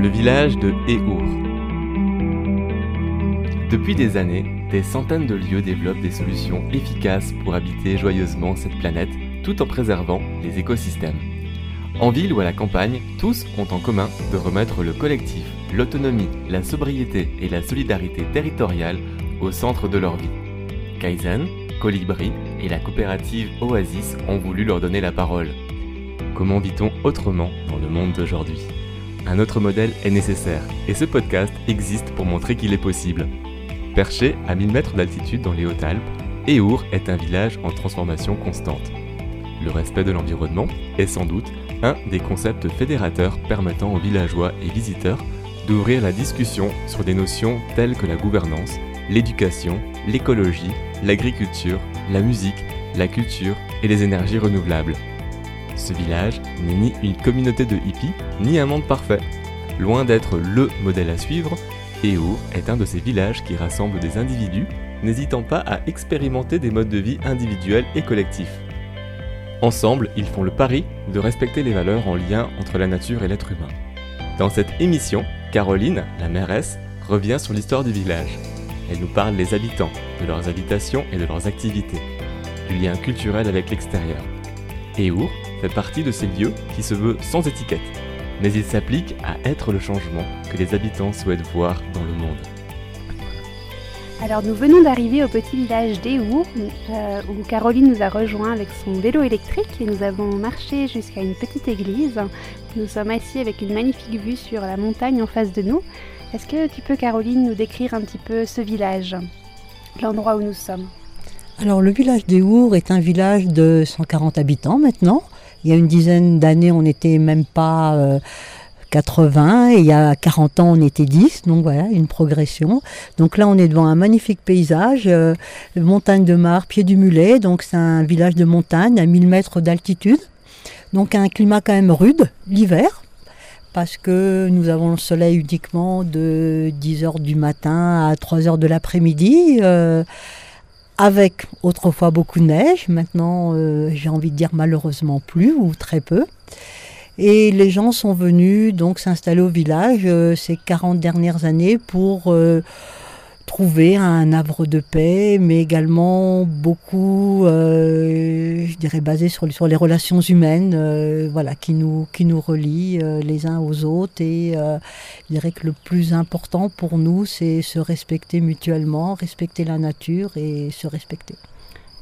le village de Eour. Depuis des années, des centaines de lieux développent des solutions efficaces pour habiter joyeusement cette planète tout en préservant les écosystèmes. En ville ou à la campagne, tous ont en commun de remettre le collectif, l'autonomie, la sobriété et la solidarité territoriale au centre de leur vie. Kaizen, Colibri et la coopérative Oasis ont voulu leur donner la parole. Comment vit-on autrement dans le monde d'aujourd'hui? Un autre modèle est nécessaire et ce podcast existe pour montrer qu'il est possible. Perché à 1000 mètres d'altitude dans les Hautes-Alpes, Eour est un village en transformation constante. Le respect de l'environnement est sans doute un des concepts fédérateurs permettant aux villageois et visiteurs d'ouvrir la discussion sur des notions telles que la gouvernance, l'éducation, l'écologie, l'agriculture, la musique, la culture et les énergies renouvelables. Ce village n'est ni une communauté de hippies, ni un monde parfait. Loin d'être LE modèle à suivre, Eour est un de ces villages qui rassemblent des individus n'hésitant pas à expérimenter des modes de vie individuels et collectifs. Ensemble, ils font le pari de respecter les valeurs en lien entre la nature et l'être humain. Dans cette émission, Caroline, la mairesse, revient sur l'histoire du village. Elle nous parle des habitants, de leurs habitations et de leurs activités, du lien culturel avec l'extérieur. Eour fait partie de ces lieux qui se veut sans étiquette, mais il s'applique à être le changement que les habitants souhaitent voir dans le monde. Alors nous venons d'arriver au petit village d'Eour, euh, où Caroline nous a rejoint avec son vélo électrique et nous avons marché jusqu'à une petite église. Nous sommes assis avec une magnifique vue sur la montagne en face de nous. Est-ce que tu peux Caroline nous décrire un petit peu ce village, l'endroit où nous sommes? Alors le village d'Eour est un village de 140 habitants maintenant. Il y a une dizaine d'années on n'était même pas... Euh, 80 et il y a 40 ans on était 10, donc voilà, une progression. Donc là on est devant un magnifique paysage, euh, montagne de Mar, pied du Mulet, donc c'est un village de montagne à 1000 mètres d'altitude, donc un climat quand même rude l'hiver. Parce que nous avons le soleil uniquement de 10h du matin à 3h de l'après-midi. Euh, avec autrefois beaucoup de neige, maintenant euh, j'ai envie de dire malheureusement plus ou très peu. Et les gens sont venus donc s'installer au village euh, ces 40 dernières années pour euh, trouver un havre de paix, mais également beaucoup, euh, je dirais, basé sur, les relations humaines, voilà, qui nous, qui nous relient les uns aux autres. Et je dirais que le plus important pour nous, c'est se respecter mutuellement, respecter la nature et se respecter.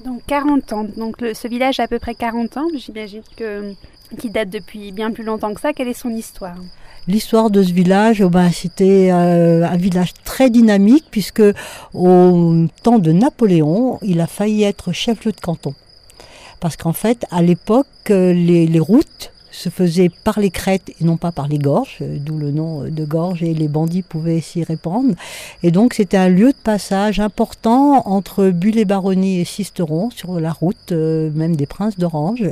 Donc 40 ans. Donc ce village a à peu près 40 ans. J'imagine que qui date depuis bien plus longtemps que ça. Quelle est son histoire? L'histoire de ce village, oh ben, c'était euh, un village très dynamique puisque au temps de Napoléon, il a failli être chef-lieu de canton. Parce qu'en fait, à l'époque, euh, les routes se faisait par les crêtes et non pas par les gorges, euh, d'où le nom de gorge, et les bandits pouvaient s'y répandre. Et donc c'était un lieu de passage important entre Bulle-et-Baronnie et Sisteron, sur la route euh, même des Princes d'Orange.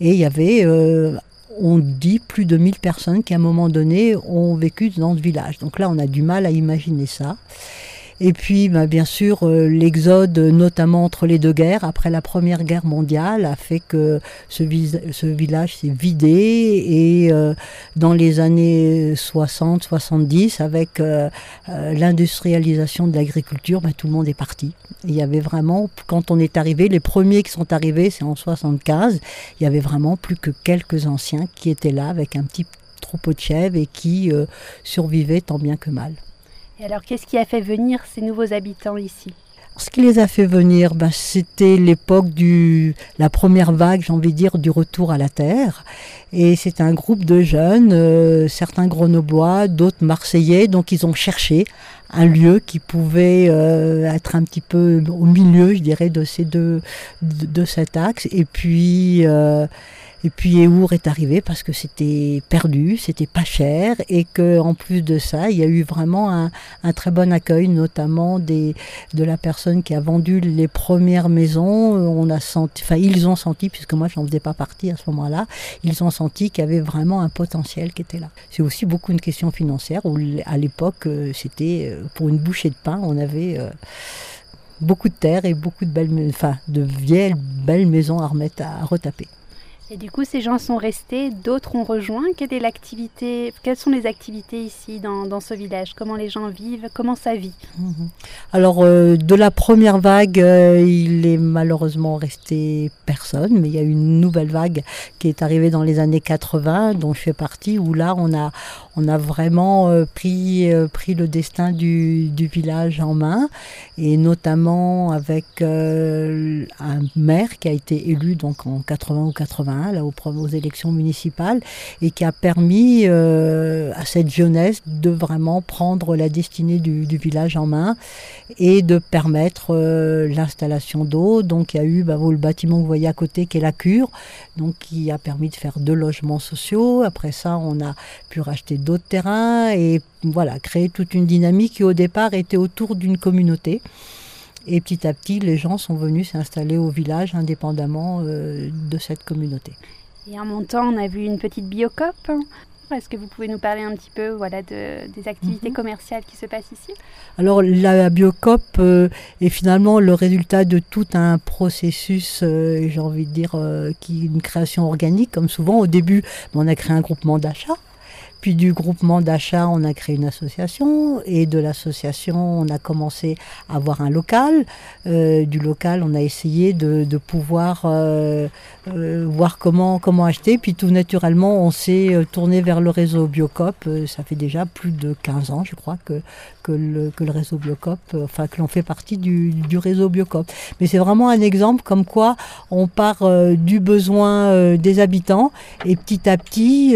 Et il y avait euh, on dit plus de 1000 personnes qui à un moment donné ont vécu dans ce village. Donc là, on a du mal à imaginer ça. Et puis, bah, bien sûr, euh, l'exode, notamment entre les deux guerres, après la Première Guerre mondiale, a fait que ce, village s'est vidé. Et euh, dans les années 60-70, avec euh, l'industrialisation de l'agriculture, bah, tout le monde est parti. Il y avait vraiment, quand on est arrivé, les premiers qui sont arrivés, c'est en 75, il y avait vraiment plus que quelques anciens qui étaient là avec un petit troupeau de chèvres et qui survivaient tant bien que mal. Et alors, qu'est-ce qui a fait venir ces nouveaux habitants ici ce qui les a fait venir, ben, c'était l'époque du, la première vague, j'ai envie de dire, du retour à la terre. Et c'est un groupe de jeunes, euh, certains grenoblois, d'autres marseillais, donc ils ont cherché un lieu qui pouvait euh, être un petit peu au milieu, je dirais, de ces deux, de, cet axe. Et puis, euh, et puis Eour est arrivé parce que c'était perdu, c'était pas cher et que en plus de ça, il y a eu vraiment un, très bon accueil, notamment des, de la personne qui a vendu les premières maisons. On a senti, enfin ils ont senti, puisque moi je n'en faisais pas partie à ce moment-là, ils ont senti qu'il y avait vraiment un potentiel qui était là. C'est aussi beaucoup une question financière où à l'époque euh, c'était euh, pour une bouchée de pain, on avait euh, beaucoup de terre et beaucoup de belles, enfin de vieilles belles maisons à remettre à retaper. Et du coup, ces gens sont restés, d'autres ont rejoint. Quelle est l'activité Quelles sont les activités ici dans, ce village? Comment les gens vivent? Comment ça vit? Mhm. Alors, euh, de la première vague, euh, il est malheureusement resté personne, mais il y a une nouvelle vague qui est arrivée dans les années 80, dont je fais partie, où là, on a, on a vraiment euh, pris, pris le destin du, du, village en main, et notamment avec un maire qui a été élu donc en 80 ou 81 aux, élections municipales, et qui a permis euh, à cette jeunesse de vraiment prendre la destinée du, village en main et de permettre euh, l'installation d'eau. Donc il y a eu bah, le bâtiment que vous voyez à côté qui est la cure, donc qui a permis de faire deux logements sociaux. Après ça, on a pu racheter d'autres terrains et voilà, créer toute une dynamique qui au départ était autour d'une communauté. Et petit à petit, les gens sont venus s'installer au village indépendamment euh, de cette communauté. Et en montant, on a vu une petite biocop. Est-ce que vous pouvez nous parler un petit peu voilà, de, des activités mhm. commerciales qui se passent ici? Alors la biocop euh, est finalement le résultat de tout un processus, euh, j'ai envie de dire, qui est une création organique. Comme souvent, au début, on a créé un groupement d'achat. Puis du groupement d'achat, on a créé une association et de l'association, on a commencé à avoir un local. Euh, du local, on a essayé de, pouvoir euh, euh, voir comment, comment acheter. Puis tout naturellement, on s'est tourné vers le réseau Biocop. ça fait déjà plus de 15 ans, je crois, que, que, le, que le réseau Biocop, enfin que l'on fait partie du, du réseau Biocop. Mais c'est vraiment un exemple comme quoi on part du besoin des habitants et petit à petit,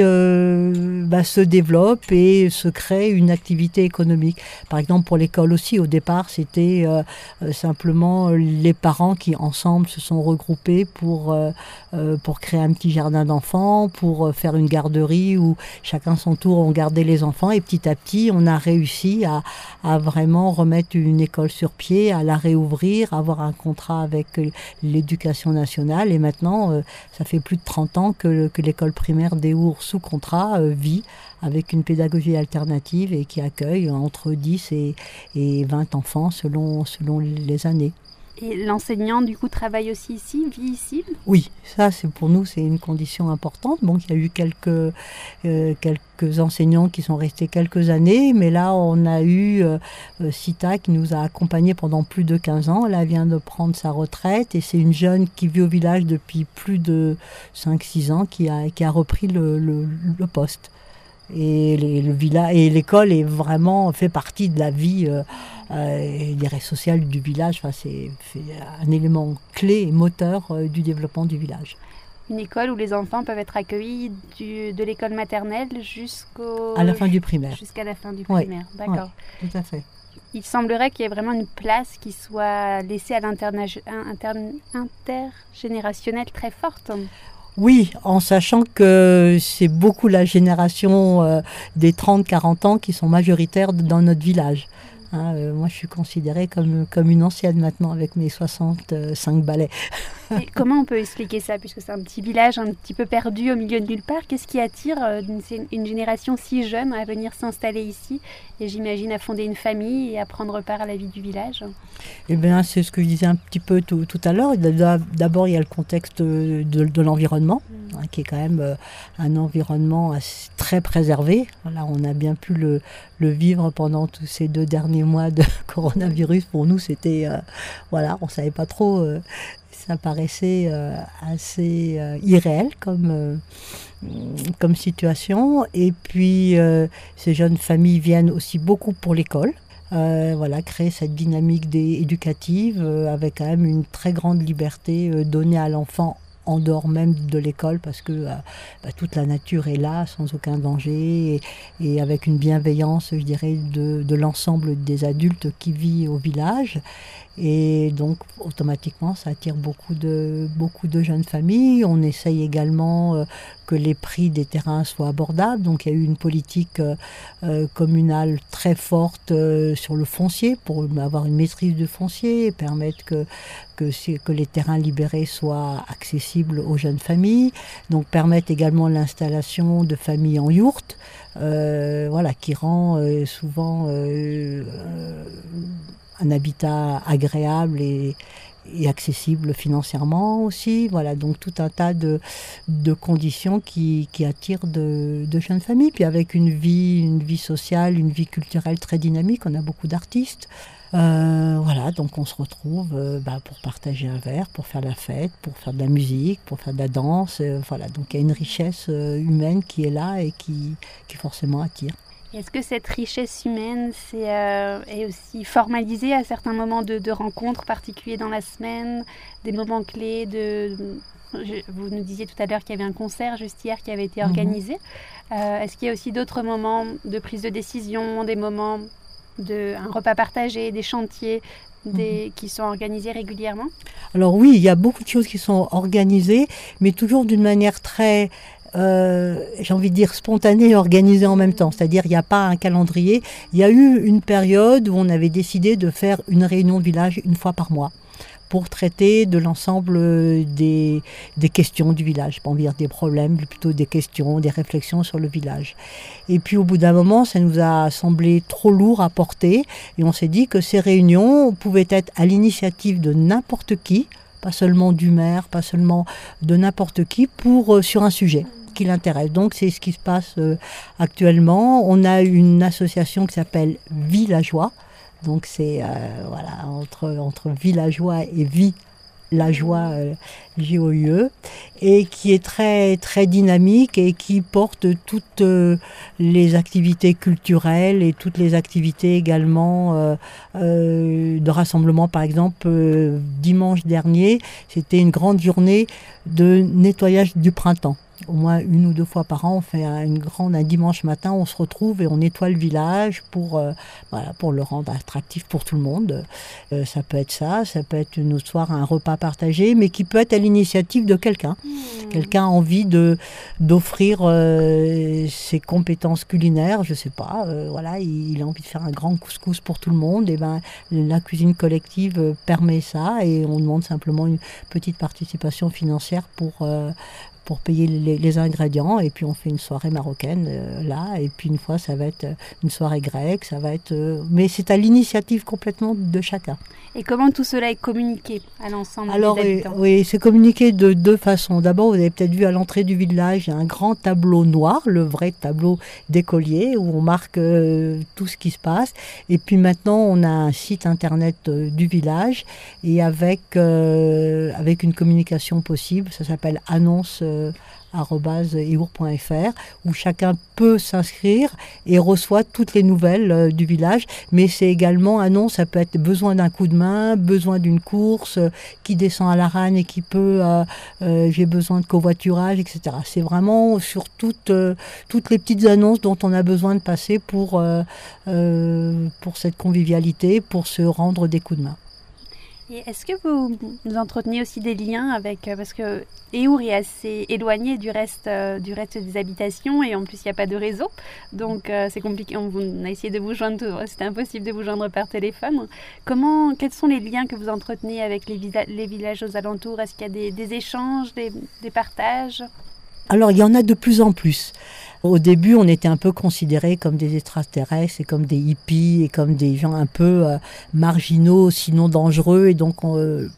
bah, développe et se crée une activité économique. Par exemple, pour l'école aussi, au départ, c'était euh, euh, simplement les parents qui ensemble se sont regroupés pour, euh, pour créer un petit jardin d'enfants, pour faire une garderie où chacun son tour on gardait les enfants et petit à petit, on a réussi à, à vraiment remettre une école sur pied, à la réouvrir, avoir un contrat avec l'éducation nationale et maintenant, ça fait plus de 30 ans que, que l'école primaire des Ours sous contrat vit avec une pédagogie alternative et qui accueille entre 10 et, et 20 enfants selon, selon les années. Et l'enseignant, du coup, travaille aussi ici, vit ici? Oui, ça, c'est pour nous, c'est une condition importante. Bon, il y a eu quelques, euh, quelques enseignants qui sont restés quelques années, mais là, on a eu euh, euh, Sita qui nous a accompagnés pendant plus de 15 ans. Elle vient de prendre sa retraite et c'est une jeune qui vit au village depuis plus de 5-6 ans qui a, qui a repris le, le poste. Et le village et l'école est vraiment fait partie de la vie euh, euh sociale du village. Enfin, c'est un élément clé et moteur euh, du développement du village. Une école où les enfants peuvent être accueillis de l'école maternelle jusqu'au à la fin du primaire. Jusqu'à la fin du primaire, d'accord. tout à fait. Il semblerait qu'il y ait vraiment une place qui soit laissée à l'intergénérationnel très forte. Oui, en sachant que c'est beaucoup la génération euh, des 30-40 ans qui sont majoritaires dans notre village. Hein, euh, moi, je suis considérée comme, comme une ancienne maintenant avec mes 65 balais. comment on peut expliquer ça Puisque c'est un petit village un petit peu perdu au milieu de nulle part? Qu'est-ce qui attire euh, une, génération si jeune à venir s'installer ici? Et j'imagine à fonder une famille et à prendre part à la vie du village Eh bien, c'est ce que je disais un petit peu tout, à l'heure. D'abord, il y a le contexte de, l'environnement, mm. hein, qui est quand même euh, un environnement très préservé. Là, on a bien pu le, vivre pendant tous ces deux derniers mois de coronavirus. Pour nous, c'était, euh, voilà, on savait pas trop ça paraissait euh, assez euh, irréel comme, euh, comme situation. Et puis, ces jeunes familles viennent aussi beaucoup pour l'école. voilà, créer cette dynamique éducative avec quand même une très grande liberté donnée à l'enfant en dehors même de l'école parce que bah, toute la nature est là sans aucun danger et, avec une bienveillance, je dirais, de l'ensemble des adultes qui vivent au village. Et donc, automatiquement, ça attire beaucoup de, beaucoup de jeunes familles. On essaye également euh, que les prix des terrains soient abordables. Donc, il y a eu une politique euh, euh, communale très forte sur le foncier pour avoir une maîtrise du foncier et permettre que, que, les terrains libérés soient accessibles aux jeunes familles. Donc, permettre également l'installation de familles en yourte. voilà, qui rend souvent un habitat agréable et, accessible financièrement aussi. Voilà, donc tout un tas de, de conditions qui, attirent de, jeunes familles. Puis avec une vie, une vie sociale, une vie culturelle très dynamique, on a beaucoup d'artistes. Euh, voilà, donc on se retrouve euh, bah, pour partager un verre, pour faire la fête, pour faire de la musique, pour faire de la danse. Euh, voilà, donc il y a une richesse humaine qui est là et qui, qui forcément attire. Est-ce que cette richesse humaine c'est, euh, est aussi formalisée à certains moments de, de, rencontres particuliers dans la semaine, des moments clés de... Je, vous nous disiez tout à l'heure qu'il y avait un concert juste hier qui avait été organisé. Mmh. Euh, est-ce qu'il y a aussi d'autres moments de prise de décision, des moments de un repas partagé, des chantiers des, mmh. qui sont organisés régulièrement? Alors oui, il y a beaucoup de choses qui sont organisées, mais toujours d'une manière très euh, j'ai envie de dire spontané et organisé en même temps. C'est-à-dire, il n'y a pas un calendrier. Il y a eu une période où on avait décidé de faire une réunion village une fois par mois pour traiter de l'ensemble des, des, questions du village, pas dire des problèmes, plutôt des questions, des réflexions sur le village. Et puis au bout d'un moment, ça nous a semblé trop lourd à porter et on s'est dit que ces réunions pouvaient être à l'initiative de n'importe qui, pas seulement du maire, pas seulement de n'importe qui, pour euh, sur un sujet l'intéresse. Donc c'est ce qui se passe euh, actuellement. On a une association qui s'appelle Villageois. Donc c'est euh, voilà entre entre villageois et vie la joie euh, GOIE et qui est très très dynamique et qui porte toutes euh, les activités culturelles et toutes les activités également de rassemblement par exemple dimanche dernier c'était une grande journée de nettoyage du printemps au moins une ou deux fois par an, on fait une grande, un dimanche matin, on se retrouve et on nettoie le village pour, euh, voilà, pour le rendre attractif pour tout le monde. Euh, ça peut être ça, ça peut être une soir un repas partagé, mais qui peut être à l'initiative de quelqu'un. Mmh. Quelqu'un a envie de d'offrir euh, ses compétences culinaires, je sais pas, euh, voilà, il, il, a envie de faire un grand couscous pour tout le monde, et ben la cuisine collective permet ça et on demande simplement une petite participation financière pour euh, pour payer les, les, ingrédients et puis on fait une soirée marocaine euh, là et puis une fois ça va être une soirée grecque ça va être euh, mais c'est à l'initiative complètement de chacun. Et comment tout cela est communiqué à l'ensemble alors des habitants oui, oui c'est communiqué de deux façons. D'abord vous avez peut-être vu à l'entrée du village il y a un grand tableau noir le vrai tableau d'écolier où on marque euh, tout ce qui se passe. Et puis maintenant on a un site internet euh, du village et avec euh, avec une communication possible ça s'appelle annonce euh, eur.fr où chacun peut s'inscrire et reçoit toutes les nouvelles euh, du village. Mais c'est également un ça peut être besoin d'un coup de main besoin d'une course euh, qui descend à la rane et qui peut j'ai besoin de covoiturage etc c'est vraiment sur toutes toutes les petites annonces dont on a besoin de passer pour pour cette convivialité pour se rendre des coups de main est-ce que vous, entretenez aussi des liens avec euh, parce que Eour est assez éloigné du reste euh, du reste des habitations et en plus il n'y a pas de réseau. Donc euh, c'est compliqué on, a essayé de vous joindre c'était impossible de vous joindre par téléphone. Comment quels sont les liens que vous entretenez avec les, villages aux alentours? Est-ce qu'il y a des, échanges des partages? Alors il y en a de plus en plus au début on était un peu considérés comme des extraterrestres et comme des hippies et comme des gens un peu euh, marginaux sinon dangereux. Et donc on, euh,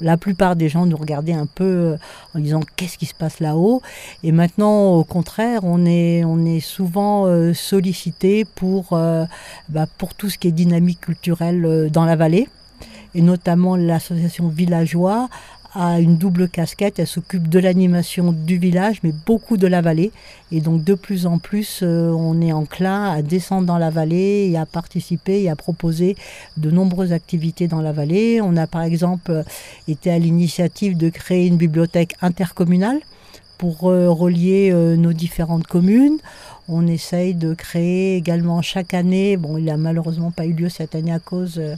la plupart des gens nous regardaient un peu euh, en disant qu'est-ce qui se passe là-haut? Et maintenant au contraire on est on est souvent sollicité pour bah, pour tout ce qui est dynamique culturelle dans la vallée. Et notamment l'association villageois a une double casquette, elle s'occupe de l'animation du village, mais beaucoup de la vallée. Et donc de plus en plus, euh, on est enclin à descendre dans la vallée et à participer et à proposer de nombreuses activités dans la vallée. On a par exemple été à l'initiative de créer une bibliothèque intercommunale pour euh, relier euh, nos différentes communes. On essaye de créer également chaque année, bon il a malheureusement pas eu lieu cette année à cause euh,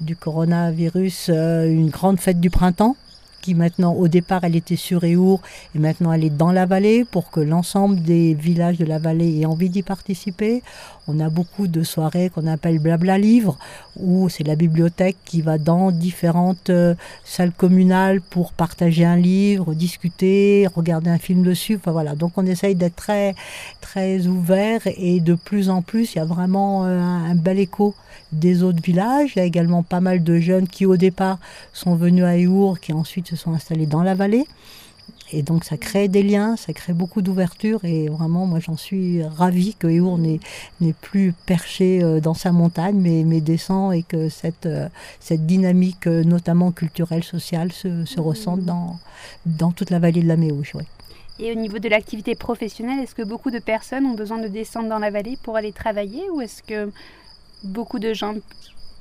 du coronavirus, euh, une grande fête du printemps qui maintenant, au départ, elle était sur Éour et maintenant elle est dans la vallée pour que l'ensemble des villages de la vallée aient envie d'y participer. On a beaucoup de soirées qu'on appelle blabla livre, où c'est la bibliothèque qui va dans différentes euh, salles communales pour partager un livre, discuter, regarder un film dessus. Enfin voilà, donc on essaye d'être très très ouvert et de plus en plus, il y a vraiment euh, un bel écho des autres villages. Il y a également pas mal de jeunes qui au départ sont venus à Eour, qui ensuite se sont installés dans la vallée. Et donc ça crée des liens, ça crée beaucoup d'ouverture. Et vraiment moi j'en suis ravie que Eour n'est plus perché euh, dans sa montagne mais, mais descend et que cette, euh, cette dynamique euh, notamment culturelle, sociale se, se ressente dans, dans toute la vallée de la Méouche. Et au niveau de l'activité professionnelle, est-ce que beaucoup de personnes ont besoin de descendre dans la vallée pour aller travailler ou est-ce que beaucoup de gens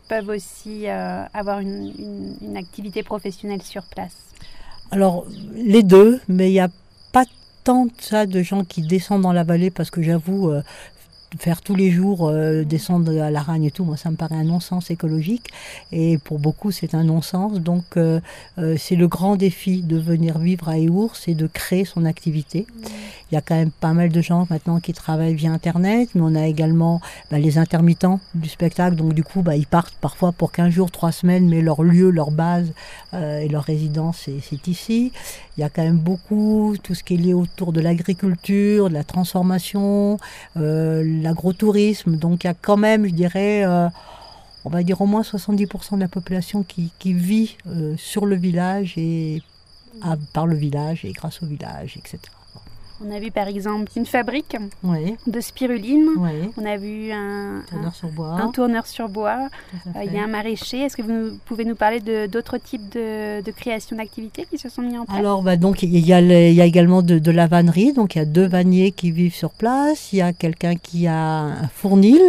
peuvent aussi avoir une, une activité professionnelle sur place? Alors, les deux, mais il n'y a pas tant de ça de gens qui descendent dans la vallée parce que j'avoue, euh, faire tous les jours euh, descendre à l'aragne et tout, moi ça me paraît un non-sens écologique et pour beaucoup c'est un non-sens. Donc euh, euh, c'est le grand défi de venir vivre à Eour, c'est de créer son activité. Il y a quand même pas mal de gens maintenant qui travaillent via Internet, mais on a également bah, les intermittents du spectacle. Donc du coup, bah, ils partent parfois pour 15 jours, 3 semaines, mais leur lieu, leur base et leur résidence, c'est ici. Il y a quand même beaucoup, tout ce qui est lié autour de l'agriculture, de la transformation, l'agrotourisme. Donc il y a quand même, je dirais, euh, on va dire au moins 70% de la population qui, vit euh, sur le village et par le village et grâce au village, etc. On a vu par exemple une fabrique de spiruline. On a vu un tourneur sur bois. Un tourneur sur bois. Euh, il y a un maraîcher. Est-ce que vous pouvez nous parler d'autres types de, création d'activités qui se sont mis en place? Alors, bah, donc, il y, a il y a également de, la vannerie. Donc, il y a deux vanniers qui vivent sur place. Il y a quelqu'un qui a un fournil,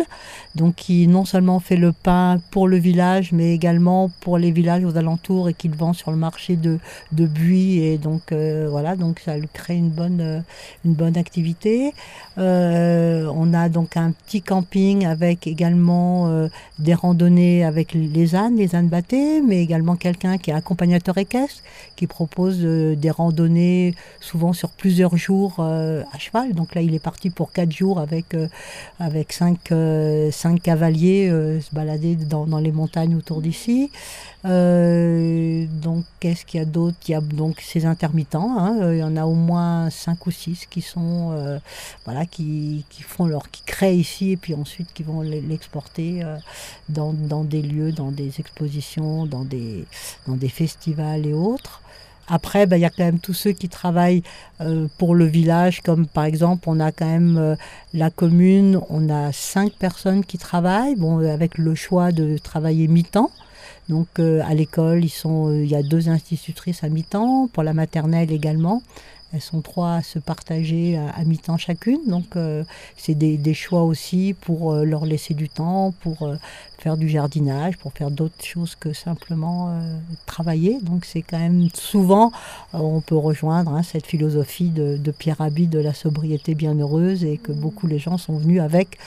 donc qui non seulement fait le pain pour le village, mais également pour les villages aux alentours et qui le vend sur le marché de, de Buis. Et donc, euh, voilà, donc ça crée une bonne euh, une bonne activité. Euh, on a donc un petit camping avec également euh, des randonnées avec les ânes, les ânes battés, mais également quelqu'un qui est accompagnateur équestre, qui propose euh, des randonnées souvent sur plusieurs jours à cheval. Donc là, il est parti pour quatre jours avec, avec cinq, cinq cavaliers se balader dans, dans, les montagnes autour d'ici. Donc, qu'est-ce qu'il y a d'autre? Il y a donc ces intermittents. Hein. il y en a au moins cinq ou six qui sont voilà qui, font leur, qui créent ici et puis ensuite qui vont l'exporter euh, dans, des lieux, dans des expositions, dans des, dans des festivals et autres. Après, ben, il y a quand même tous ceux qui travaillent euh, pour le village, comme par exemple, on a quand même euh, la commune, on a cinq personnes qui travaillent, bon, avec le choix de travailler mi-temps. Donc à l'école, il y a deux institutrices à mi-temps, pour la maternelle également. Elles sont trois à se partager à, mi-temps chacune. Donc, euh, c'est des, choix aussi pour euh, leur laisser du temps, pour euh, faire du jardinage, pour faire d'autres choses que simplement travailler. Donc, c'est quand même souvent, on peut rejoindre hein, cette philosophie de, Pierre Rabhi de la sobriété bienheureuse et que beaucoup les gens sont venus avec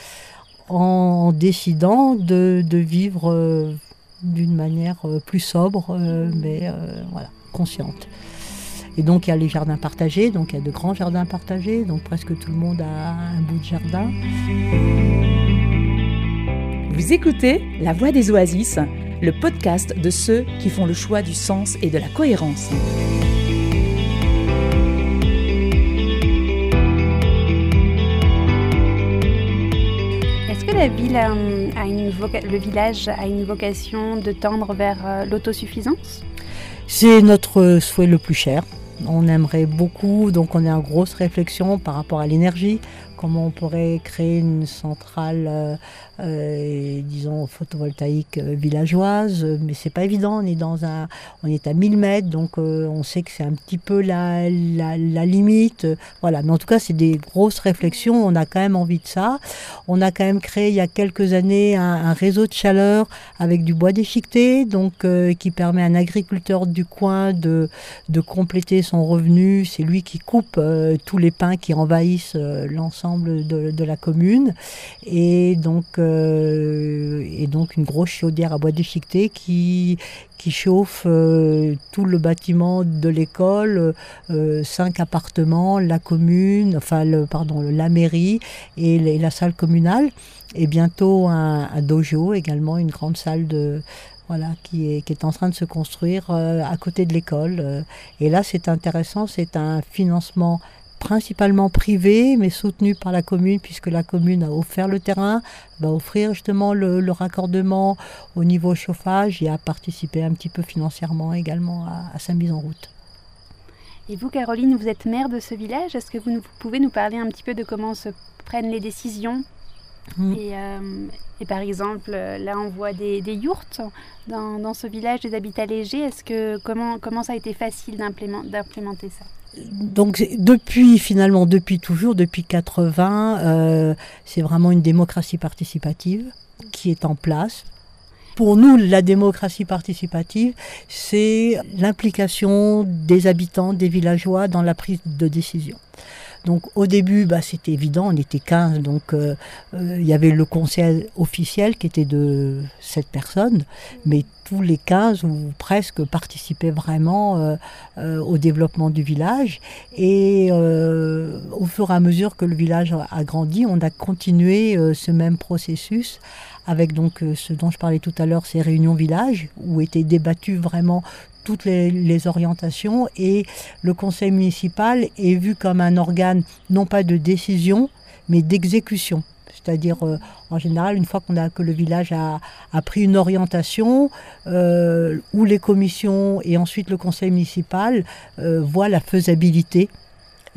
en décidant de, de vivre d'une manière plus sobre, mais voilà, consciente. Et donc il y a les jardins partagés, donc il y a de grands jardins partagés, donc presque tout le monde a un bout de jardin. Vous écoutez La Voix des Oasis, le podcast de ceux qui font le choix du sens et de la cohérence. La ville le village a une vocation de tendre vers euh, l'autosuffisance? C'est notre souhait le plus cher. On aimerait beaucoup, donc on est en grosse réflexion par rapport à l'énergie, comment on pourrait créer une centrale, euh, euh, disons, photovoltaïque euh, villageoise, mais c'est pas évident, on est dans un, on est à 1000 mètres, donc on sait que c'est un petit peu la, la, limite, voilà, mais en tout cas c'est des grosses réflexions, on a quand même envie de ça, on a quand même créé il y a quelques années un, réseau de chaleur avec du bois déchiqueté, donc qui permet à un agriculteur du coin de, de compléter son revenu, c'est lui qui coupe tous les pins qui envahissent l'ensemble l'ensemble de, la commune. Et donc, et donc une grosse chaudière à bois déchiqueté qui, qui chauffe tout le bâtiment de l'école, cinq appartements, la commune, enfin le, pardon, la mairie et, la salle communale. Et bientôt un, dojo également, une grande salle de, voilà, qui est, qui est en train de se construire euh, à côté de l'école. Euh. et là, c'est intéressant, c'est un financement principalement privé, mais soutenu par la commune, puisque la commune a offert le terrain, va offrir justement le, raccordement au niveau chauffage et a participé un petit peu financièrement également à, sa mise en route. Et vous, Caroline, vous êtes maire de ce village. Est-ce que vous, pouvez nous parler un petit peu de comment se prennent les décisions mmh. euh, et par exemple, là, on voit des, des yourtes dans, dans, ce village des habitats légers. Est-ce que comment, comment ça a été facile d'implémenter ça? Donc depuis finalement depuis toujours depuis 80 euh, c'est vraiment une démocratie participative qui est en place pour nous, la démocratie participative, c'est l'implication des habitants, des villageois dans la prise de décision. Donc au début, bah, c'était évident, on était 15, donc euh, euh, il y avait le conseil officiel qui était de 7 personnes, mais tous les 15 ou presque participaient vraiment euh, au développement du village. Et au fur et à mesure que le village a grandi, on a continué ce même processus avec donc ce dont je parlais tout à l'heure, ces réunions village, où étaient débattues vraiment toutes les, orientations et le conseil municipal est vu comme un organe non pas de décision mais d'exécution. C'est-à-dire, euh, en général, une fois qu'on a que le village a, pris une orientation, euh, où les commissions et ensuite le conseil municipal euh, voient la faisabilité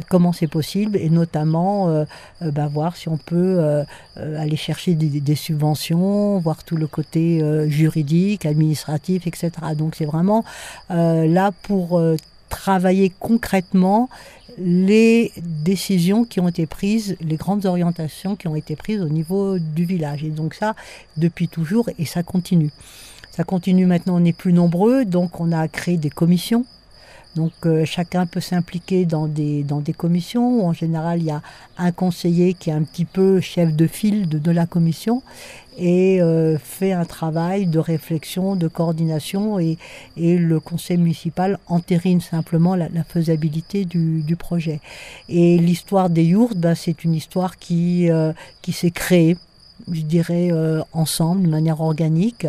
comment c'est possible et notamment euh, euh, bah, voir si on peut euh, aller chercher des, subventions, voir tout le côté juridique, administratif, etc. Donc c'est vraiment là pour travailler concrètement les décisions qui ont été prises, les grandes orientations qui ont été prises au niveau du village. Et donc ça, depuis toujours, et ça continue. Ça continue maintenant, on est plus nombreux, donc on a créé des commissions donc euh, chacun peut s'impliquer dans des, dans des commissions. en général, il y a un conseiller qui est un petit peu chef de file de, la commission et euh, fait un travail de réflexion, de coordination et, et le conseil municipal entérine simplement la, faisabilité du, du, projet. Et l'histoire des yourtes, ben, c'est une histoire qui, euh, qui s'est créée je dirais, euh, ensemble, de manière organique,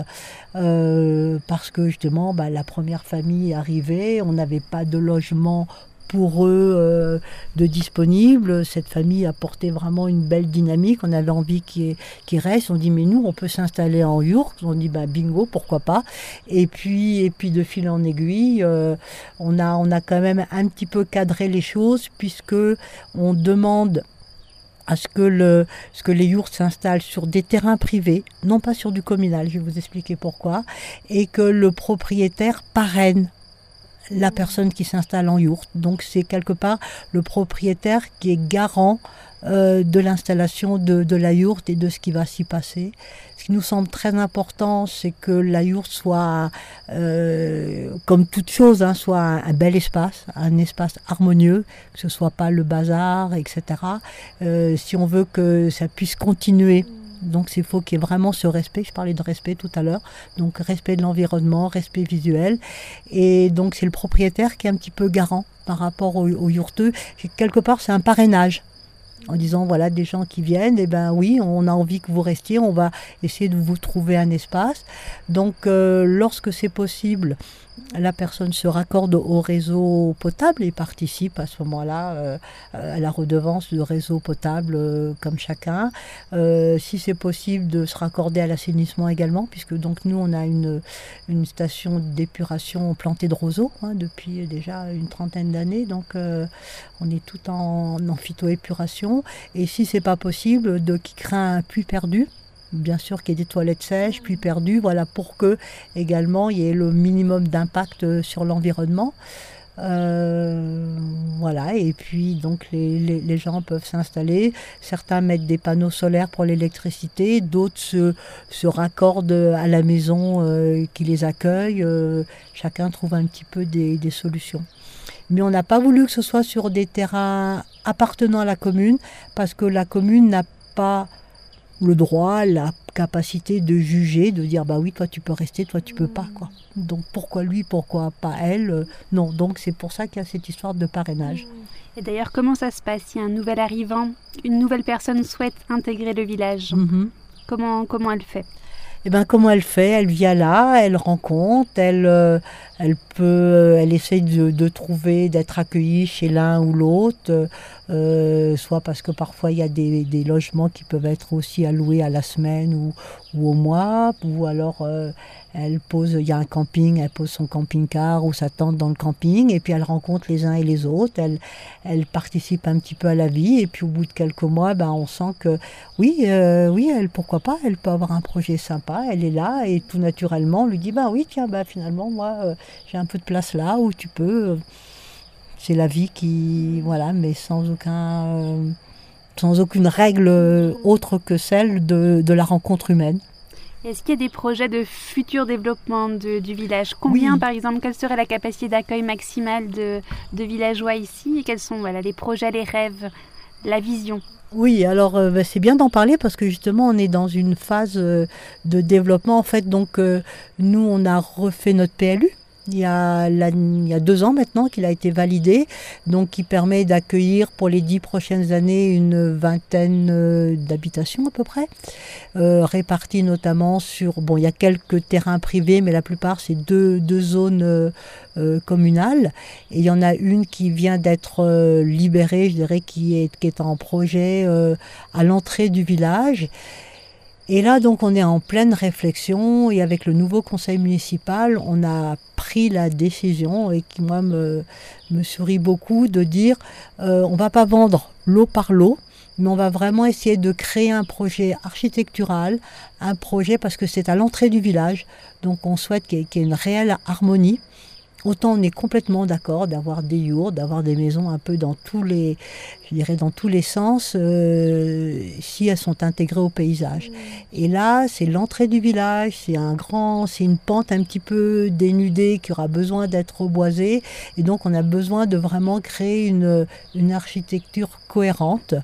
euh, parce que justement, bah, la première famille arrivée, on n'avait pas de logement pour eux euh, de disponible. Cette famille apportait vraiment une belle dynamique. On avait envie qu'ils qu restent. On dit mais nous on peut s'installer en Yurk. On dit bah bingo pourquoi pas. Et puis et puis de fil en aiguille, on a on a quand même un petit peu cadré les choses puisque on demande à ce que, le, ce que les yourtes s'installent sur des terrains privés, non pas sur du communal, je vais vous expliquer pourquoi, et que le propriétaire parraine la personne qui s'installe en yourte. Donc c'est quelque part le propriétaire qui est garant euh, de l'installation de, de, la yourte et de ce qui va s'y passer. Ce qui nous semble très important, c'est que la yourte soit, euh, comme toute chose, hein, soit un, bel espace, un espace harmonieux, que ce soit pas le bazar, etc. Euh, si on veut que ça puisse continuer. Donc il faut qu'il y ait vraiment ce respect. Je parlais de respect tout à l'heure. Donc respect de l'environnement, respect visuel. Et donc c'est le propriétaire qui est un petit peu garant par rapport aux, yourteux. Quelque part c'est un parrainage en disant voilà des gens qui viennent, et eh ben oui, on a envie que vous restiez, on va essayer de vous trouver un espace. Donc euh, lorsque c'est possible, la personne se raccorde au réseau potable et participe à ce moment-là euh, à la redevance du réseau potable euh, comme chacun. Si c'est possible de se raccorder à l'assainissement également, puisque donc nous on a une, une station d'épuration plantée de roseaux hein, depuis déjà une trentaine d'années, donc on est tout en, en phytoépuration. Et si c'est pas possible, qui craint un puits perdu, bien sûr qu'il y ait des toilettes sèches, puis perdues, voilà, pour que également il y ait le minimum d'impact sur l'environnement. Euh, voilà, et puis donc les, gens peuvent s'installer. Certains mettent des panneaux solaires pour l'électricité, d'autres se, raccordent à la maison euh, qui les accueille. Euh, chacun trouve un petit peu des solutions. Mais on n'a pas voulu que ce soit sur des terrains appartenant à la commune, parce que la commune n'a pas le droit, la capacité de juger, de dire bah oui, toi tu peux rester, toi tu peux pas quoi. Donc pourquoi lui, pourquoi pas elle euh, Non, donc c'est pour ça qu'il y a cette histoire de parrainage. Et d'ailleurs, comment ça se passe si un nouvel arrivant, une nouvelle personne souhaite intégrer le village? Mhm. Comment comment elle fait? Eh ben comment elle fait? Elle vient là, elle rencontre, elle, euh, elle peut, elle essaye de, de trouver, d'être accueillie chez l'un ou l'autre, euh, soit parce que parfois il y a des, des logements qui peuvent être aussi alloués à la semaine ou, ou au mois, ou alors euh, elle pose, il y a un camping, elle pose son camping-car ou sa tente dans le camping, et puis elle rencontre les uns et les autres, elle, elle participe un petit peu à la vie, et puis au bout de quelques mois, ben on sent que oui, euh, oui, elle, pourquoi pas, elle peut avoir un projet sympa, elle est là, et tout naturellement, on lui dit, bah oui, tiens, bah finalement, moi, euh, j'ai un peu de place là où tu peux. c'est la vie qui, voilà, mais sans aucun, euh, sans aucune règle autre que celle de, de la rencontre humaine. Est-ce qu'il y a des projets de futur développement de- du village? Combien, Oui. par exemple, quelle serait la capacité d'accueil maximale de, de villageois ici? Et quels sont voilà, les projets, les rêves, la vision? Oui, alors euh, bah, c'est bien d'en parler parce que justement on est dans une phase euh, de développement. En fait, donc euh, nous on a refait notre PLU. Il y, a l'an- il y a deux ans maintenant qu'il a été validé, donc qui permet d'accueillir pour les dix prochaines années une vingtaine euh, d'habitations à peu près, euh, réparties notamment sur, bon il y a quelques terrains privés, mais la plupart c'est deux, deux zones euh, euh, communales, et il y en a une qui vient d'être euh, libérée, je dirais, qui est, qui est en projet à l'entrée du village. Et là, donc, on est en pleine réflexion et avec le nouveau conseil municipal, on a pris la décision et qui, moi, me, me sourit beaucoup de dire euh, on va pas vendre l'eau par l'eau, mais on va vraiment essayer de créer un projet architectural, un projet parce que c'est à l'entrée du village, donc on souhaite qu'il y ait une réelle harmonie. Autant on est complètement d'accord d'avoir des yurts, d'avoir des maisons un peu dans tous les, je dirais dans tous les sens, euh, si elles sont intégrées au paysage. Et là, c'est l'entrée du village, c'est un grand, c'est une pente un petit peu dénudée qui aura besoin d'être reboisée, et donc on a besoin de vraiment créer une, architecture cohérente.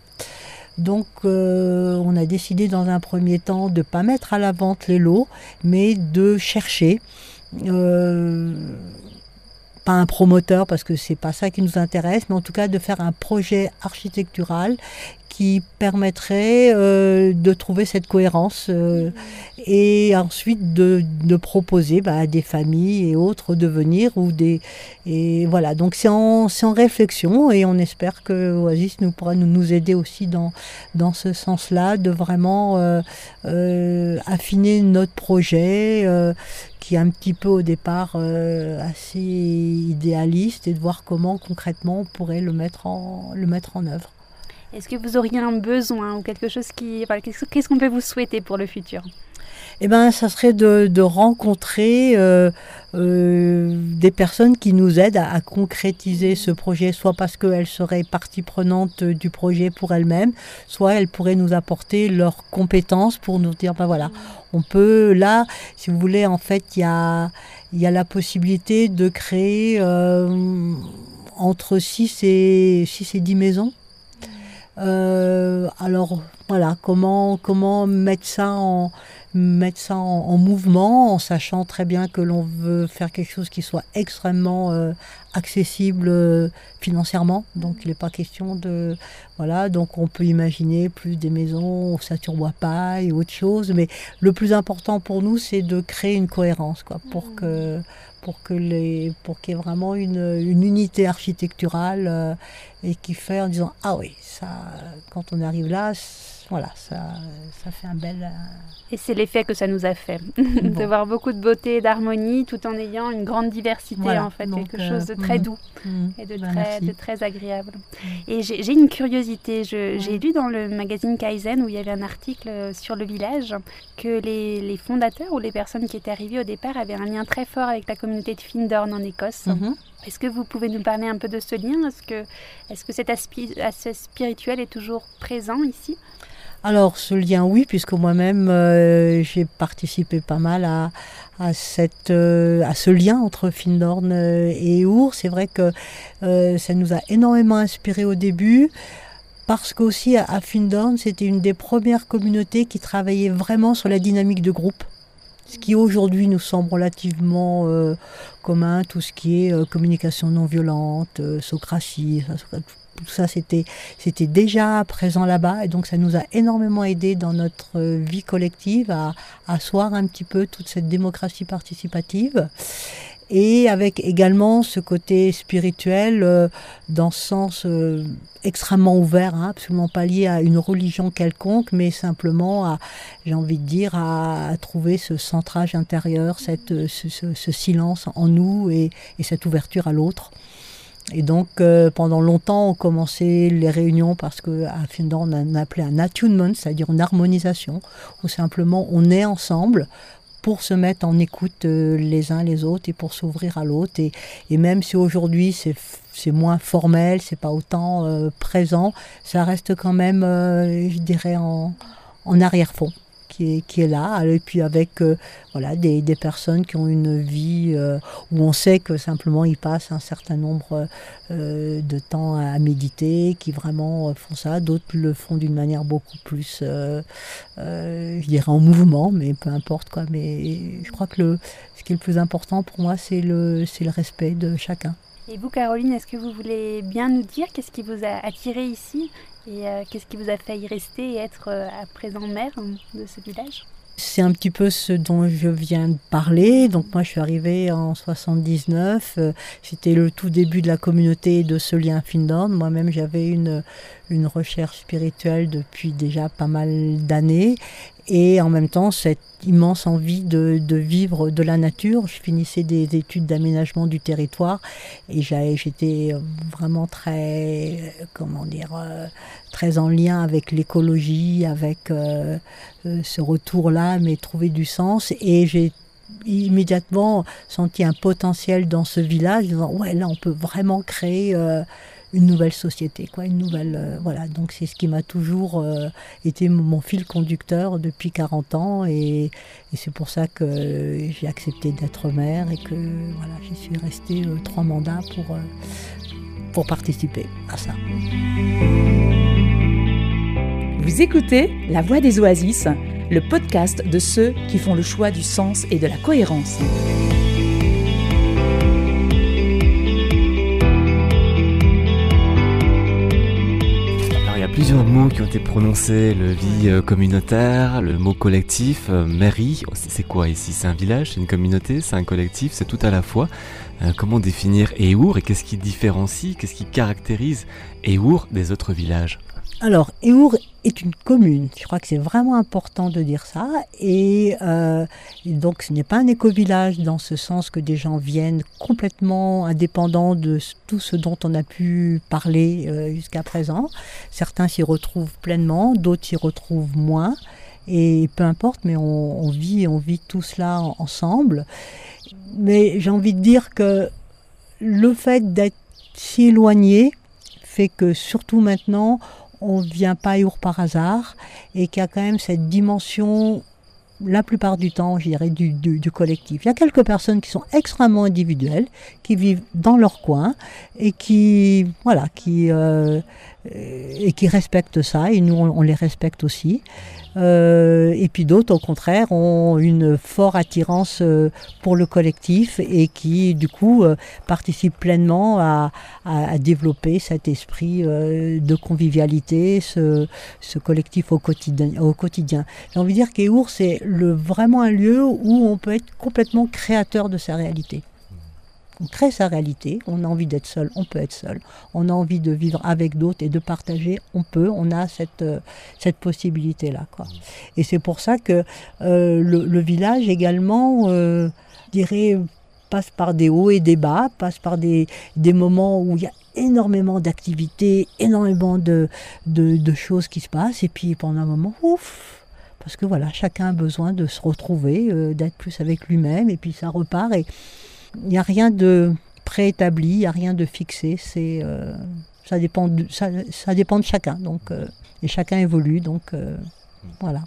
Donc euh, on a décidé dans un premier temps de pas mettre à la vente les lots, mais de chercher. euh, pas un promoteur parce que c'est pas ça qui nous intéresse, mais en tout cas de faire un projet architectural qui permettrait euh, de trouver cette cohérence euh, et ensuite de, de proposer bah, à des familles et autres de venir ou des et voilà donc c'est en, c'est en réflexion et on espère que Oasis nous pourra nous, nous aider aussi dans dans ce sens-là de vraiment euh, euh, affiner notre projet euh, qui est un petit peu au départ euh, assez idéaliste et de voir comment concrètement on pourrait le mettre en, le mettre en œuvre. Est-ce que vous auriez un besoin ou quelque chose qui... qu'est-ce qu'on peut vous souhaiter pour le futur? Eh ben, ça serait de, rencontrer euh, euh, des personnes qui nous aident à, concrétiser ce projet, soit parce qu'elles seraient partie prenante du projet pour elles-mêmes, soit elles pourraient nous apporter leurs compétences pour nous dire, ben voilà, on peut, là, si vous voulez, en fait, il y a, il y a la possibilité de créer euh, entre 6 et, 6 et 10 maisons. Euh, alors voilà, comment, comment mettre ça en, mettre ça en, en mouvement en sachant très bien que l'on veut faire quelque chose qui soit extrêmement euh, accessible euh, financièrement. Donc il n'est pas question de... Voilà, donc on peut imaginer plus des maisons au saturbois paille ou autre chose. Mais le plus important pour nous, c'est de créer une cohérence quoi, pour que pour que les pour qu'il y ait vraiment une, une unité architecturale euh, et qui fait en disant ah oui ça quand on arrive là voilà ça ça fait un bel euh, Et c'est l'effet que ça nous a fait, de voir beaucoup de beauté et d'harmonie tout en ayant une grande diversité Voilà, en fait, donc, quelque euh, chose de très mhm. doux mm, et de bah, très, de très agréable. Et j'ai une curiosité, j'ai lu dans le magazine Kaizen où il y avait un article sur le village que les, les fondateurs ou les personnes qui étaient arrivées au départ avaient un lien très fort avec la communauté de Findorn en Écosse. Mhm. Est-ce que vous pouvez nous parler un peu de ce lien? Est-ce que, est -ce que cet aspect spirituel est toujours présent ici? Alors ce lien oui, puisque moi-même euh, j'ai participé pas mal à, à, cette, euh, à ce lien entre Findorn euh, et Our. C'est vrai que ça nous a énormément inspiré au début. Parce qu'aussi à Findorn, c'était une des premières communautés qui travaillait vraiment sur la dynamique de groupe ce qui aujourd'hui nous semble relativement commun, tout ce qui est communication non violente, socratie, tout ça c'était c'était déjà présent là-bas et donc ça nous a énormément aidé dans notre vie collective à asseoir un petit peu toute cette démocratie participative et avec également ce côté spirituel euh, dans ce sens euh, extrêmement ouvert, hein, absolument pas lié à une religion quelconque, mais simplement à, j'ai envie de dire, à, trouver ce centrage intérieur, cette, ce, ce, silence en nous et cette ouverture à l'autre. Et donc, euh, pendant longtemps, on commençait les réunions parce qu'à Findor, on appelait un attunement, c'est-à-dire une harmonisation, où simplement on est ensemble pour se mettre en écoute euh, les uns les autres et pour s'ouvrir à l'autre. Et, même si aujourd'hui c'est moins formel, c'est pas autant euh, présent, ça reste quand même, je dirais, en, en arrière-fond qui est, là, et puis avec euh, voilà, des, personnes qui ont une vie euh, où on sait que simplement ils passent un certain nombre euh, de temps à méditer, qui vraiment font ça, d'autres le font d'une manière beaucoup plus, je dirais en mouvement, mais peu importe quoi. Mais je crois que le, ce qui est le plus important pour moi, c'est le, le respect de chacun. Et vous, Caroline, est-ce que vous voulez bien nous dire qu'est-ce qui vous a attiré ici et euh, qu'est-ce qui vous a fait y rester et être euh, à présent maire de ce village? C'est un petit peu ce dont je viens de parler. Donc moi je suis arrivée en 79. Euh, c'était le tout début de la communauté de ce lien Findorn. Moi-même j'avais une, une recherche spirituelle depuis déjà pas mal d'années et en même temps cette immense envie de, de, vivre de la nature. Je finissais des études d'aménagement du territoire et j'étais vraiment très, comment dire, euh, très en lien avec l'écologie, avec euh, euh, ce retour-là, mais trouver du sens. Et j'ai immédiatement senti un potentiel dans ce village, disant ouais là on peut vraiment créer une nouvelle société, quoi, une nouvelle, euh, voilà. Donc c'est ce qui m'a toujours euh, été mon fil conducteur depuis 40 ans et, c'est pour ça que j'ai accepté d'être maire et que voilà, j'y suis restée euh, trois mandats pour, pour participer à ça. Vous écoutez La Voix des Oasis, le podcast de ceux qui font le choix du sens et de la cohérence. Plusieurs mots qui ont été prononcés, le vie euh, communautaire, le mot collectif, euh, mairie, oh, c'est quoi ici? C'est un village, c'est une communauté, c'est un collectif, c'est tout à la fois. Euh, comment définir Eour et qu'est-ce qui différencie, qu'est-ce qui caractérise Eour des autres villages? Alors, Eour est une commune. Je crois que c'est vraiment important de dire ça. Et, euh, donc, ce n'est pas un éco-village dans ce sens que des gens viennent complètement indépendants de tout ce dont on a pu parler euh, jusqu'à présent. Certains s'y retrouvent pleinement, d'autres s'y retrouvent moins. Et peu importe, mais on, vit, on vit tout cela ensemble. Mais j'ai envie de dire que le fait d'être si éloigné fait que surtout maintenant, on vient pas Our par hasard et qu'il y a quand même cette dimension la plupart du temps, je dirais, du, du, collectif. Il y a quelques personnes qui sont extrêmement individuelles, qui vivent dans leur coin et qui, voilà, qui, euh, et qui respectent ça, et nous, on, les respecte aussi. Euh, et puis d'autres, au contraire, ont une forte attirance euh, pour le collectif et qui, du coup, euh, participent pleinement à, développer cet esprit de convivialité, ce, collectif au quotidien. Au quotidien. J'ai envie de dire qu'Eour, c'est vraiment un lieu où on peut être complètement créateur de sa réalité on crée sa réalité, on a envie d'être seul, on peut être seul, on a envie de vivre avec d'autres et de partager, on peut, on a cette, euh, cette possibilité-là. Quoi. Et c'est pour ça que euh, le, village également, euh, dirais, passe par des hauts et des bas, passe par des, des moments où il y a énormément d'activités, énormément de, de, choses qui se passent, et puis pendant un moment, ouf, parce que voilà, chacun a besoin de se retrouver, d'être plus avec lui-même, et puis ça repart. Il n'y a rien de préétabli, il n'y a rien de fixé. Euh, Ça dépend de, ça, dépend de chacun. Donc, et chacun évolue. Donc voilà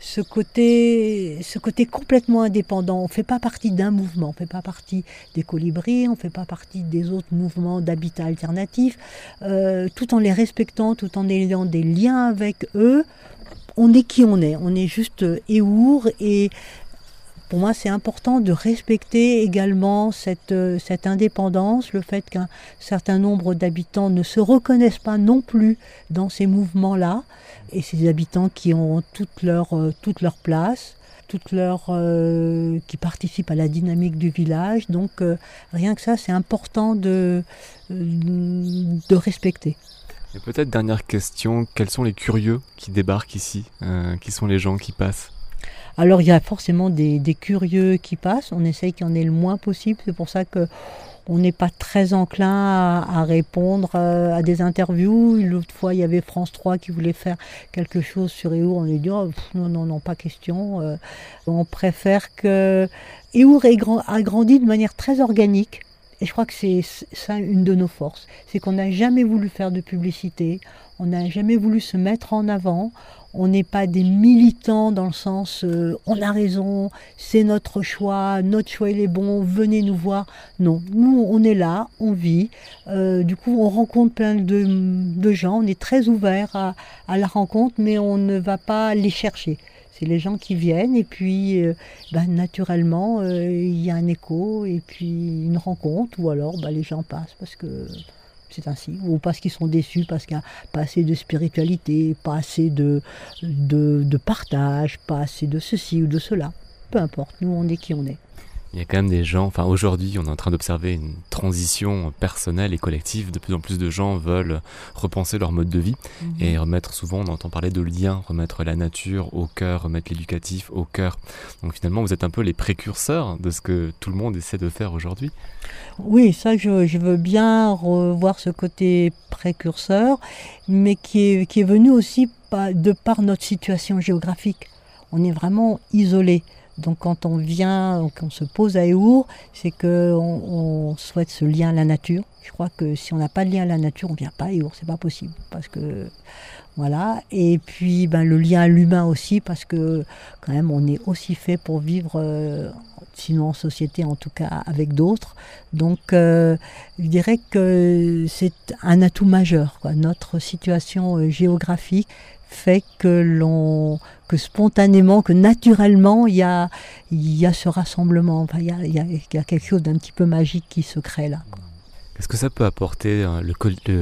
ce côté, ce côté complètement indépendant. On ne fait pas partie d'un mouvement, on ne fait pas partie des colibris, on ne fait pas partie des autres mouvements d'habitat alternatif, euh, tout en les respectant, tout en ayant des liens avec eux. On est qui on est, on est juste éour et pour moi, c'est important de respecter également cette, cette indépendance, le fait qu'un certain nombre d'habitants ne se reconnaissent pas non plus dans ces mouvements-là et ces habitants qui ont toute leur, euh, toute leur place, euh, qui participent à la dynamique du village. Donc euh, rien que ça, c'est important de, de respecter. Et peut-être dernière question, quels sont les curieux qui débarquent ici Qui sont les gens qui passent? Alors il y a forcément des, curieux qui passent, on essaye qu'il y en ait le moins possible, c'est pour ça que on n'est pas très enclin à, répondre euh, à des interviews. L'autre fois, il y avait France 3 qui voulait faire quelque chose sur Eur. On lui dit oh, non, non, non, pas question. Euh. on préfère que Eur a grandi de manière très organique. Et je crois que c'est ça une de nos forces. C'est qu'on n'a jamais voulu faire de publicité. On n'a jamais voulu se mettre en avant. On n'est pas des militants dans le sens euh, on a raison, c'est notre choix, notre choix il est bon, venez nous voir. Non, nous on est là, on vit. Euh, du coup, on rencontre plein de, gens, on est très ouvert à, la rencontre, mais on ne va pas les chercher. C'est les gens qui viennent et puis euh, ben, naturellement il y a un écho et puis une rencontre ou alors ben, les gens passent parce que c'est ainsi, ou parce qu'ils sont déçus, parce qu'il n'y a pas assez de spiritualité, pas assez de, de, de partage, pas assez de ceci ou de cela. Peu importe, nous on est qui on est il y a quand même des gens, enfin aujourd'hui on est en train d'observer une transition personnelle et collective, de plus en plus de gens veulent repenser leur mode de vie mhm. et remettre souvent, on entend parler de lien, remettre la nature au cœur, remettre l'éducatif au cœur. Donc finalement vous êtes un peu les précurseurs de ce que tout le monde essaie de faire aujourd'hui. Oui, ça je, je, veux bien revoir ce côté précurseur, mais qui est, qui est venu aussi de par notre situation géographique. On est vraiment isolé. Donc quand on vient, qu'on se pose à Eour, c'est qu'on on souhaite ce lien à la nature. Je crois que si on n'a pas de lien à la nature, on ne vient pas à Eour, c'est pas possible. Parce que voilà. Et puis ben, le lien à l'humain aussi, parce que quand même on est aussi fait pour vivre, euh, sinon en société, en tout cas avec d'autres. Donc euh, je dirais que c'est un atout majeur. Notre situation euh, géographique fait que l'on que spontanément, que naturellement, il y a, y a ce rassemblement. il, y a, il, y a, quelque chose d'un petit peu magique qui se crée là. Est-ce que ça peut apporter euh, le,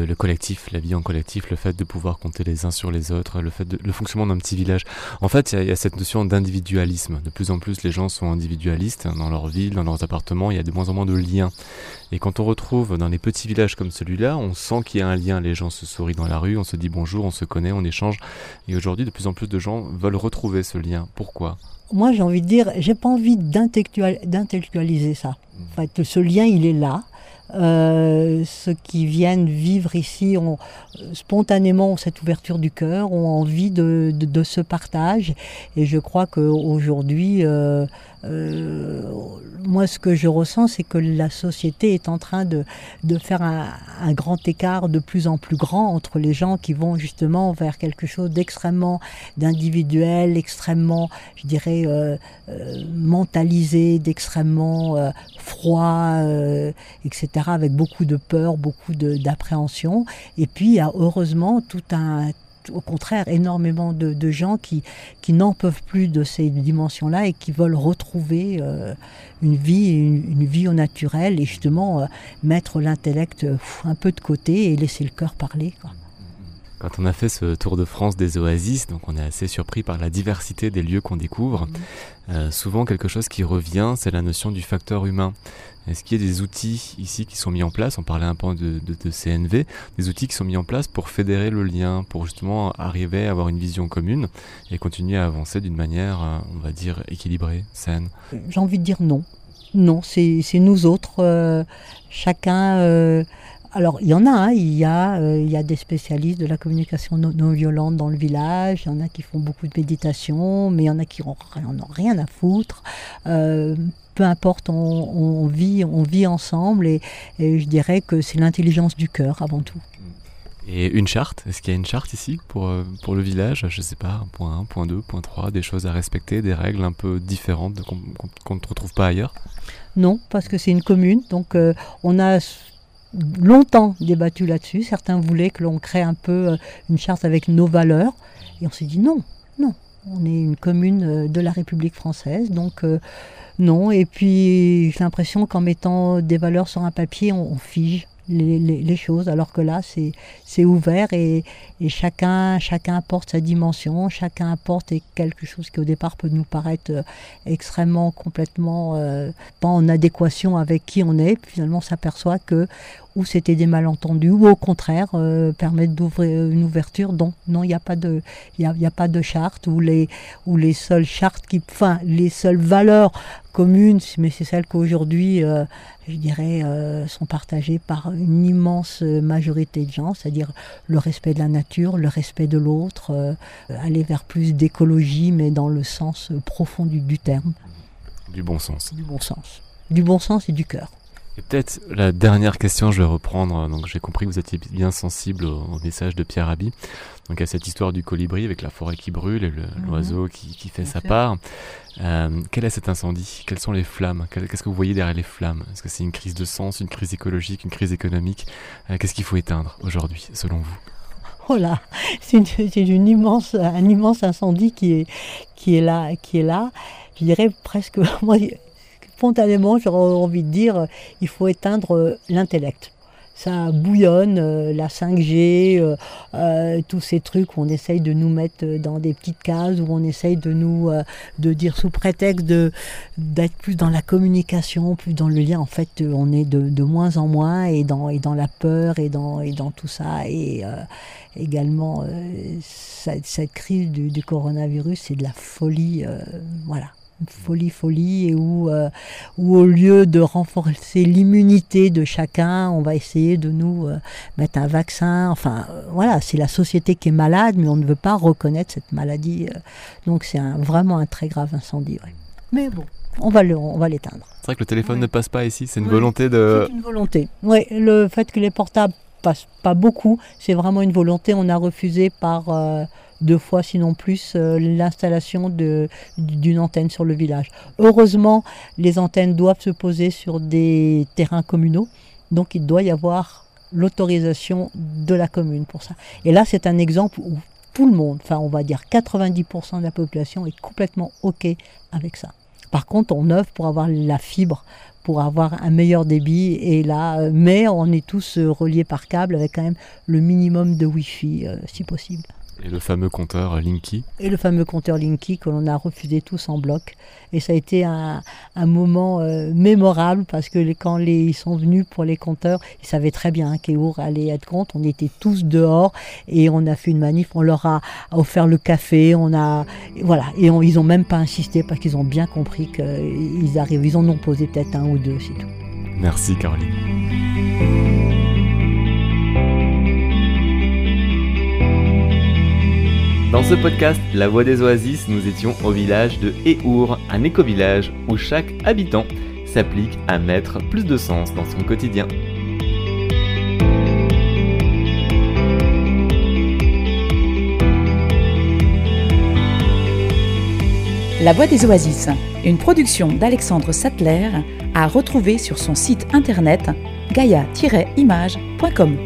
le, collectif, la vie en collectif, le fait de pouvoir compter les uns sur les autres, le fait de, le fonctionnement d'un petit village? En fait, il y, a, cette notion d'individualisme. De plus en plus, les gens sont individualistes dans leur ville, dans leurs appartements. Il y a de moins en moins de liens. Et quand on retrouve dans des petits villages comme celui-là, on sent qu'il y a un lien. Les gens se sourient dans la rue, on se dit bonjour, on se connaît, on échange. Et aujourd'hui, de plus en plus de gens veulent retrouver ce lien. Pourquoi? Moi, j'ai envie de dire, j'ai pas envie d'intellectualiser ça. En fait, ce lien, il est là. Euh, ceux qui viennent vivre ici ont spontanément cette ouverture du cœur, ont envie de, de, ce partage. Et je crois qu'aujourd'hui, euh, euh, moi, ce que je ressens, c'est que la société est en train de, de faire un, un, grand écart de plus en plus grand entre les gens qui vont justement vers quelque chose d'extrêmement d'individuel, extrêmement, je dirais, euh, euh mentalisé, d'extrêmement euh, froid, euh, avec beaucoup de peur, beaucoup d'appréhension. Et puis, il y a heureusement tout un au contraire énormément de, gens qui, qui n'en peuvent plus de ces dimensions-là et qui veulent retrouver euh, une vie, une, vie au naturel et justement euh, mettre l'intellect euh, un peu de côté et laisser le cœur parler. Quand on a fait ce tour de France des oasis, donc on est assez surpris par la diversité des lieux qu'on découvre. Mmh. souvent, quelque chose qui revient, c'est la notion du facteur humain. Est-ce qu'il y a des outils ici qui sont mis en place? On parlait un peu de, de, CNV, des outils qui sont mis en place pour fédérer le lien, pour justement arriver à avoir une vision commune et continuer à avancer d'une manière, euh, on va dire, équilibrée, saine? J'ai envie de dire non. Non, c'est nous autres, euh, chacun. Euh, alors, il y en a, hein, il, y a il y a des spécialistes de la communication non, violente dans le village, il y en a qui font beaucoup de méditation, mais il y en a qui n'en ont rien à foutre. Peu importe, on, vit, on vit ensemble et, je dirais que c'est l'intelligence du cœur avant tout. Et une charte, est-ce qu'il y a une charte ici pour, euh, pour le village? Je sais pas, point 1, point 2, point 3, des choses à respecter, des règles un peu différentes qu'on ne retrouve pas ailleurs? Non, parce que c'est une commune, donc euh, on a longtemps débattu là-dessus. Certains voulaient que l'on crée un peu euh, une charte avec nos valeurs, et on s'est dit non, non, on est une commune de la République française, donc non. Et puis j'ai l'impression qu'en mettant des valeurs sur un papier, on fige les, choses, alors que là, c'est ouvert et, et, chacun, chacun apporte sa dimension, chacun apporte quelque chose qui au départ peut nous paraître euh, extrêmement, complètement euh, pas en adéquation avec qui on est. Puis finalement, on s'aperçoit que ou c'était des malentendus, ou au contraire euh, permettre d'ouvrir une ouverture. Donc non, il n'y a pas de, y a, pas de charte ou les, ou les seules chartes qui, enfin les seules valeurs communes, mais c'est celles qu'aujourd'hui, euh, je dirais, euh, sont partagées par une immense majorité de gens, c'est-à-dire le respect de la nature, le respect de l'autre, aller vers plus d'écologie, mais dans le sens profond du, du terme. Du bon sens. Du bon sens. Du bon sens et du cœur. Et peut-être la dernière question, je vais reprendre. Donc j'ai compris que vous étiez bien sensible au, message de Pierre Rabhi. Donc à cette histoire du colibri avec la forêt qui brûle et mhm. l'oiseau qui, fait sa part. Euh, quel est cet incendie? Quelles sont les flammes? Qu'est-ce que vous voyez derrière les flammes? Est-ce que c'est une crise de sens, une crise écologique, une crise économique? Euh, Qu'est-ce qu'il faut éteindre aujourd'hui, selon vous? Oh là, c'est une, immense, un immense incendie qui est, qui est là, qui est là. Je dirais presque, moi, spontanément, j'aurais envie de dire, il faut éteindre euh, l'intellect ça bouillonne, euh, la 5G, euh, tous ces trucs où on essaye de nous mettre dans des petites cases, où on essaye de nous, de dire sous prétexte de, d'être plus dans la communication, plus dans le lien. En fait, on est de, moins en moins et dans, et dans la peur et dans, et dans tout ça. Et également, cette, crise du, du coronavirus, c'est de la folie. voilà folie, folie, et où, euh, où au lieu de renforcer l'immunité de chacun, on va essayer de nous euh, mettre un vaccin. Enfin, euh, voilà, c'est la société qui est malade, mais on ne veut pas reconnaître cette maladie. donc c'est un, vraiment un très grave incendie. Mais bon. On va, on va l'éteindre. C'est vrai que le téléphone ne passe pas ici, c'est une volonté de... C'est une volonté. Oui, le fait que les portables passent pas beaucoup, c'est vraiment une volonté. On a refusé par deux fois, sinon plus, euh, l'installation d'une antenne sur le village. Heureusement, les antennes doivent se poser sur des terrains communaux, donc il doit y avoir l'autorisation de la commune pour ça. Et là, c'est un exemple où tout le monde, enfin on va dire 90% de la population est complètement OK avec ça. Par contre, on œuvre pour avoir la fibre, pour avoir un meilleur débit, et là, euh, mais on est tous euh, reliés par câble avec quand même le minimum de Wi-Fi, si possible. Et le fameux compteur Linky Et le fameux compteur Linky que l'on a refusé tous en bloc. Et ça a été un, moment euh, mémorable parce que quand les, ils sont venus pour les compteurs, ils savaient très bien qu'Eour allait être contre. On était tous dehors et on a fait une manif. On leur a offert le café. On a, voilà. Et ils n'ont même pas insisté parce qu'ils ont bien compris qu'ils arrivent. Ils en ont posé peut-être un ou deux, c'est tout. Merci Caroline. Dans ce podcast, La Voix des Oasis, nous étions au village de Eour, un éco-village où chaque habitant s'applique à mettre plus de sens dans son quotidien. La Voix des Oasis, une production d'Alexandre Sattler, à retrouver sur son site internet gaia-image.com.